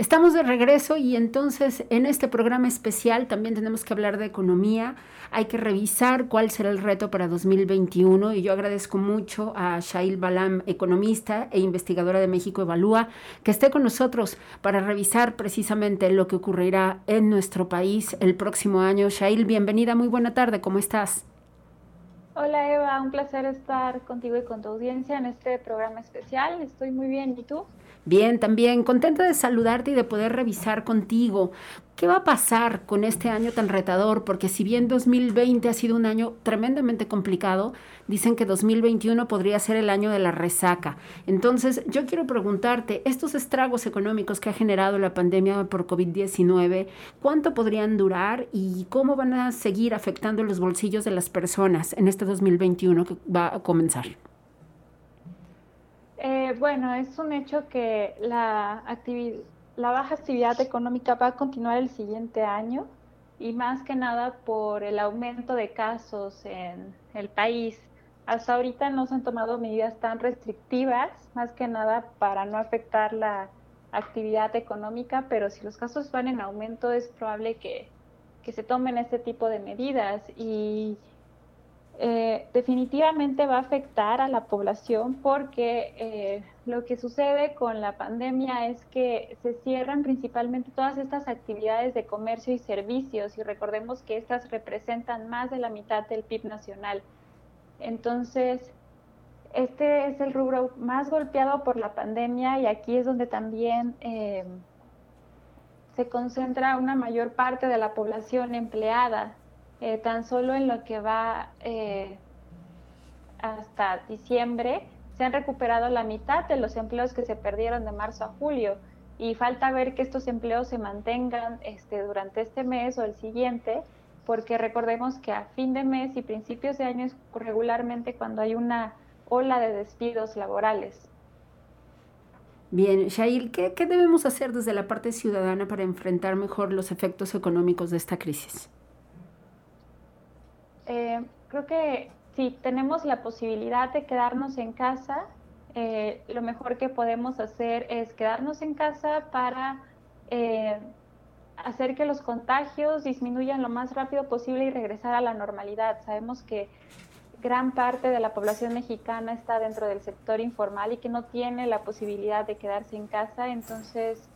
Estamos de regreso y entonces en este programa especial también tenemos que hablar de economía. Hay que revisar cuál será el reto para 2021 y yo agradezco mucho a Shail Balam, economista e investigadora de México Evalúa, que esté con nosotros para revisar precisamente lo que ocurrirá en nuestro país el próximo año. Shail, bienvenida, muy buena tarde, ¿cómo estás? Hola Eva, un placer estar contigo y con tu audiencia en este programa especial. Estoy muy bien, ¿y tú? Bien, también contenta de saludarte y de poder revisar contigo qué va a pasar con este año tan retador, porque si bien 2020 ha sido un año tremendamente complicado, dicen que 2021 podría ser el año de la resaca. Entonces, yo quiero preguntarte, estos estragos económicos que ha generado la pandemia por COVID-19, ¿cuánto podrían durar y cómo van a seguir afectando los bolsillos de las personas en este 2021 que va a comenzar? Eh, bueno, es un hecho que la, la baja actividad económica va a continuar el siguiente año y más que nada por el aumento de casos en el país. Hasta ahorita no se han tomado medidas tan restrictivas, más que nada para no afectar la actividad económica, pero si los casos van en aumento es probable que, se tomen este tipo de medidas y eh, definitivamente va a afectar a la población porque eh, lo que sucede con la pandemia es que se cierran principalmente todas estas actividades de comercio y servicios y recordemos que estas representan más de la mitad del PIB nacional. Entonces, este es el rubro más golpeado por la pandemia y aquí es donde también eh, se concentra una mayor parte de la población empleada. Eh, tan solo en lo que va eh, hasta diciembre se han recuperado la mitad de los empleos que se perdieron de marzo a julio y falta ver que estos empleos se mantengan este, durante este mes o el siguiente, porque recordemos que a fin de mes y principios de año es regularmente cuando hay una ola de despidos laborales. Bien, Shail, ¿qué, ¿qué debemos hacer desde la parte ciudadana para enfrentar mejor los efectos económicos de esta crisis? Eh, creo que si tenemos la posibilidad de quedarnos en casa, eh, lo mejor que podemos hacer es quedarnos en casa para eh, hacer que los contagios disminuyan lo más rápido posible y regresar a la normalidad. Sabemos que gran parte de la población mexicana está dentro del sector informal y que no tiene la posibilidad de quedarse en casa, entonces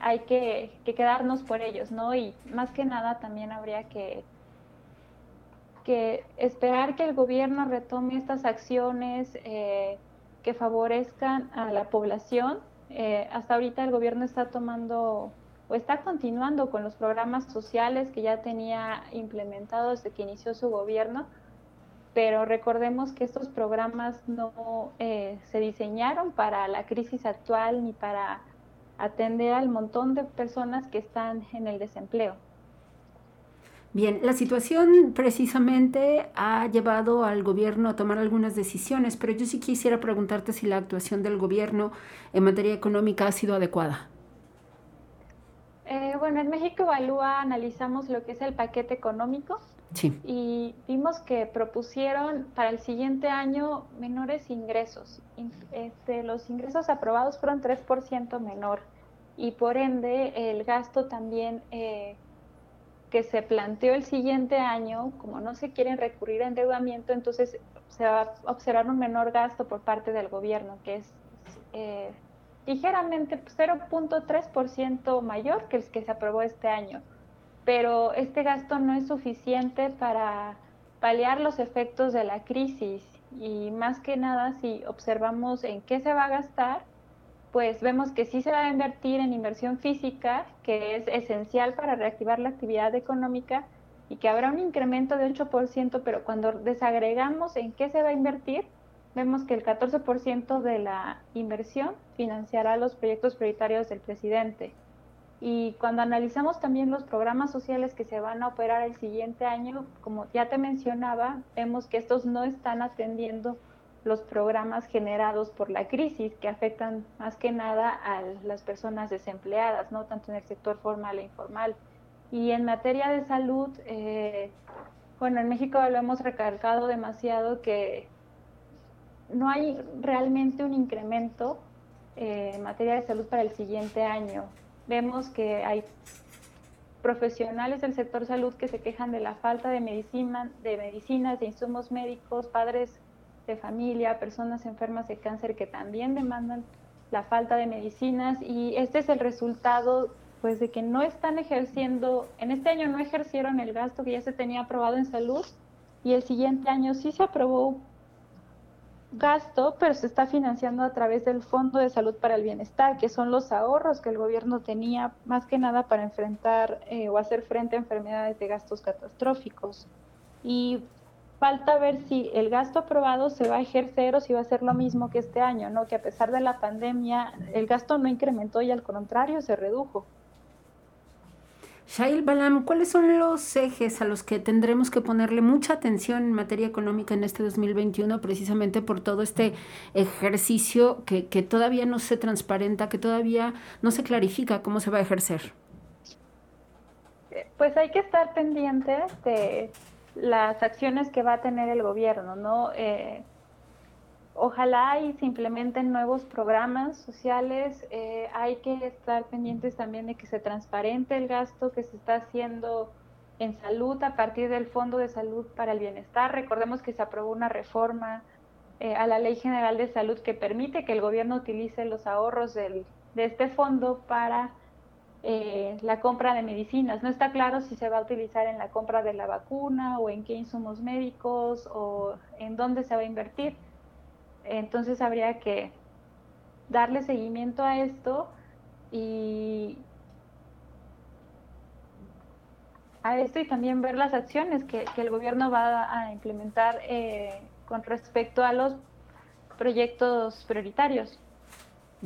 hay que, que, quedarnos por ellos, ¿no? Y más que nada también habría que que esperar que el gobierno retome estas acciones eh, que favorezcan a la población. Eh, hasta ahorita el gobierno está tomando o está continuando con los programas sociales que ya tenía implementados desde que inició su gobierno, pero recordemos que estos programas no eh, se diseñaron para la crisis actual ni para atender al montón de personas que están en el desempleo. Bien, la situación precisamente ha llevado al gobierno a tomar algunas decisiones, pero yo sí quisiera preguntarte si la actuación del gobierno en materia económica ha sido adecuada. Eh, bueno, en México Evalúa analizamos lo que es el paquete económico sí. y vimos que propusieron para el siguiente año menores ingresos. Este, los ingresos aprobados fueron 3% menor y por ende el gasto también... Eh, que se planteó el siguiente año, como no se quieren recurrir a endeudamiento, entonces se va a observar un menor gasto por parte del gobierno, que es eh, ligeramente 0.3% mayor que el que se aprobó este año. Pero este gasto no es suficiente para paliar los efectos de la crisis y más que nada si observamos en qué se va a gastar, pues vemos que sí se va a invertir en inversión física, que es esencial para reactivar la actividad económica y que habrá un incremento de 8%, pero cuando desagregamos en qué se va a invertir, vemos que el 14% de la inversión financiará los proyectos prioritarios del presidente. Y cuando analizamos también los programas sociales que se van a operar el siguiente año, como ya te mencionaba, vemos que estos no están atendiendo los programas generados por la crisis que afectan más que nada a las personas desempleadas, no tanto en el sector formal e informal. Y en materia de salud, eh, bueno, en México lo hemos recalcado demasiado que no hay realmente un incremento eh, en materia de salud para el siguiente año. Vemos que hay profesionales del sector salud que se quejan de la falta de medicina, de medicinas, de insumos médicos, padres de familia, personas enfermas de cáncer que también demandan la falta de medicinas y este es el resultado pues de que no están ejerciendo, en este año no ejercieron el gasto que ya se tenía aprobado en salud y el siguiente año sí se aprobó gasto, pero se está financiando a través del Fondo de Salud para el Bienestar, que son los ahorros que el gobierno tenía más que nada para enfrentar eh, o hacer frente a enfermedades de gastos catastróficos. Y falta ver si el gasto aprobado se va a ejercer o si va a ser lo mismo que este año, ¿no? Que a pesar de la pandemia el gasto no incrementó y al contrario se redujo. Shail Balam, ¿cuáles son los ejes a los que tendremos que ponerle mucha atención en materia económica en este 2021, precisamente por todo este ejercicio que, que todavía no se transparenta, que todavía no se clarifica cómo se va a ejercer? Pues hay que estar pendientes de las acciones que va a tener el gobierno, ¿no? Eh, ojalá y se implementen nuevos programas sociales. Eh, hay que estar pendientes también de que se transparente el gasto que se está haciendo en salud a partir del Fondo de Salud para el Bienestar. Recordemos que se aprobó una reforma eh, a la Ley General de Salud que permite que el gobierno utilice los ahorros del, de este fondo para eh, la compra de medicinas. No está claro si se va a utilizar en la compra de la vacuna o en qué insumos médicos o en dónde se va a invertir. Entonces habría que darle seguimiento a esto y a esto y también ver las acciones que, el gobierno va a implementar eh, con respecto a los proyectos prioritarios.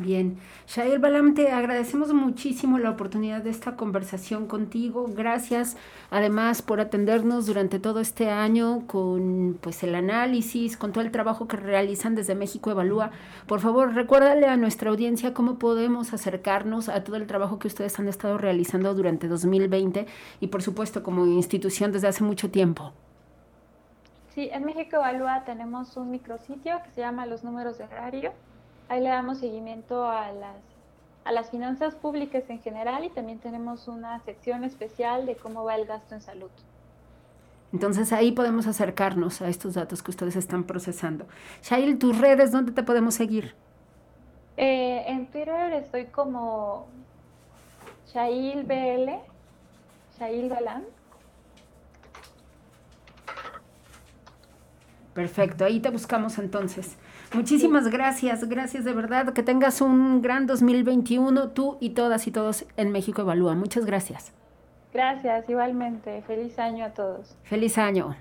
Bien, Shael Balam, te agradecemos muchísimo la oportunidad de esta conversación contigo. Gracias además por atendernos durante todo este año con pues el análisis, con todo el trabajo que realizan desde México Evalúa. Por favor, recuérdale a nuestra audiencia cómo podemos acercarnos a todo el trabajo que ustedes han estado realizando durante 2020 y por supuesto como institución desde hace mucho tiempo. Sí, en México Evalúa tenemos un micrositio que se llama Los Números de Radio Ahí le damos seguimiento a las, a las finanzas públicas en general y también tenemos una sección especial de cómo va el gasto en salud. Entonces ahí podemos acercarnos a estos datos que ustedes están procesando. Shail, tus redes, ¿dónde te podemos seguir? Eh, en Twitter estoy como Shail BL, Shail Galán. Perfecto, ahí te buscamos entonces. Muchísimas gracias, gracias de verdad. Que tengas un gran 2021 tú y todas y todos en México Evalúa. Muchas gracias. Gracias, igualmente. Feliz año a todos. Feliz año.